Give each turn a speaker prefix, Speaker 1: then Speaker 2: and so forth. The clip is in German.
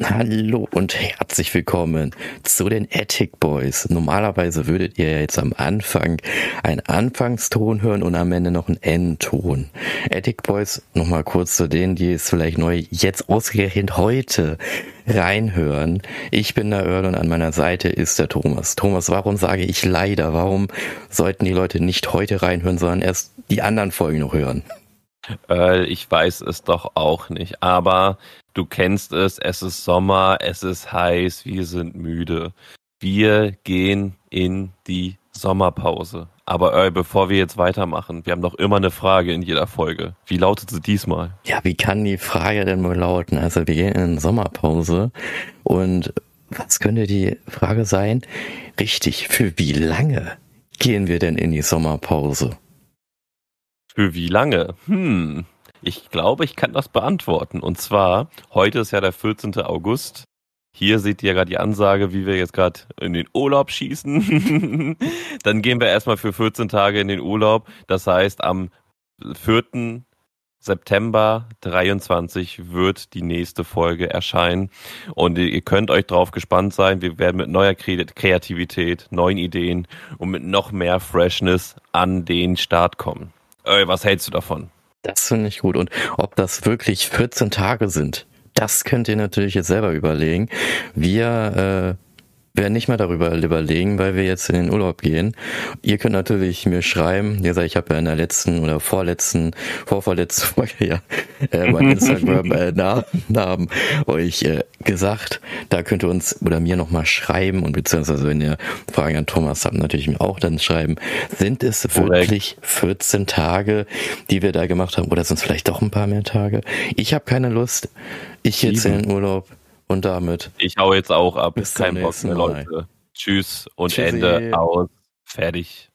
Speaker 1: Hallo und herzlich willkommen zu den Attic Boys. Normalerweise würdet ihr jetzt am Anfang einen Anfangston hören und am Ende noch einen Endton. Attic Boys, nochmal kurz zu denen, die es vielleicht neu jetzt ausgerechnet heute reinhören. Ich bin der Earl und an meiner Seite ist der Thomas. Thomas, warum sage ich leider? Warum sollten die Leute nicht heute reinhören, sondern erst die anderen Folgen noch hören?
Speaker 2: Äh, ich weiß es doch auch nicht, aber du kennst es, es ist Sommer, es ist heiß, wir sind müde. Wir gehen in die Sommerpause. Aber äh, bevor wir jetzt weitermachen, wir haben doch immer eine Frage in jeder Folge. Wie lautet sie diesmal?
Speaker 1: Ja, wie kann die Frage denn wohl lauten? Also wir gehen in Sommerpause und was könnte die Frage sein? Richtig, für wie lange gehen wir denn in die Sommerpause?
Speaker 2: Für wie lange? Hm, ich glaube, ich kann das beantworten. Und zwar, heute ist ja der 14. August. Hier seht ihr gerade die Ansage, wie wir jetzt gerade in den Urlaub schießen. Dann gehen wir erstmal für 14 Tage in den Urlaub. Das heißt, am 4. September 23 wird die nächste Folge erscheinen. Und ihr könnt euch drauf gespannt sein. Wir werden mit neuer Kreativität, neuen Ideen und mit noch mehr Freshness an den Start kommen. Ey, was hältst du davon?
Speaker 1: Das finde ich gut. Und ob das wirklich 14 Tage sind, das könnt ihr natürlich jetzt selber überlegen. Wir äh, werden nicht mehr darüber überlegen, weil wir jetzt in den Urlaub gehen. Ihr könnt natürlich mir schreiben, ihr sagt, ich habe ja in der letzten oder vorletzten, vorvorletzten Folge ja äh, mein Instagram äh, Namen euch äh, gesagt. Da könnt ihr uns oder mir nochmal schreiben und beziehungsweise wenn ihr Fragen an Thomas habt, natürlich mir auch dann schreiben. Sind es wirklich 14 Tage, die wir da gemacht haben oder sind es vielleicht doch ein paar mehr Tage? Ich habe keine Lust. Ich jetzt in den Urlaub. Und damit.
Speaker 2: Ich hau jetzt auch ab. Bis Kein Bock mehr, Leute. Tschüss und Tschüssi. Ende aus. Fertig.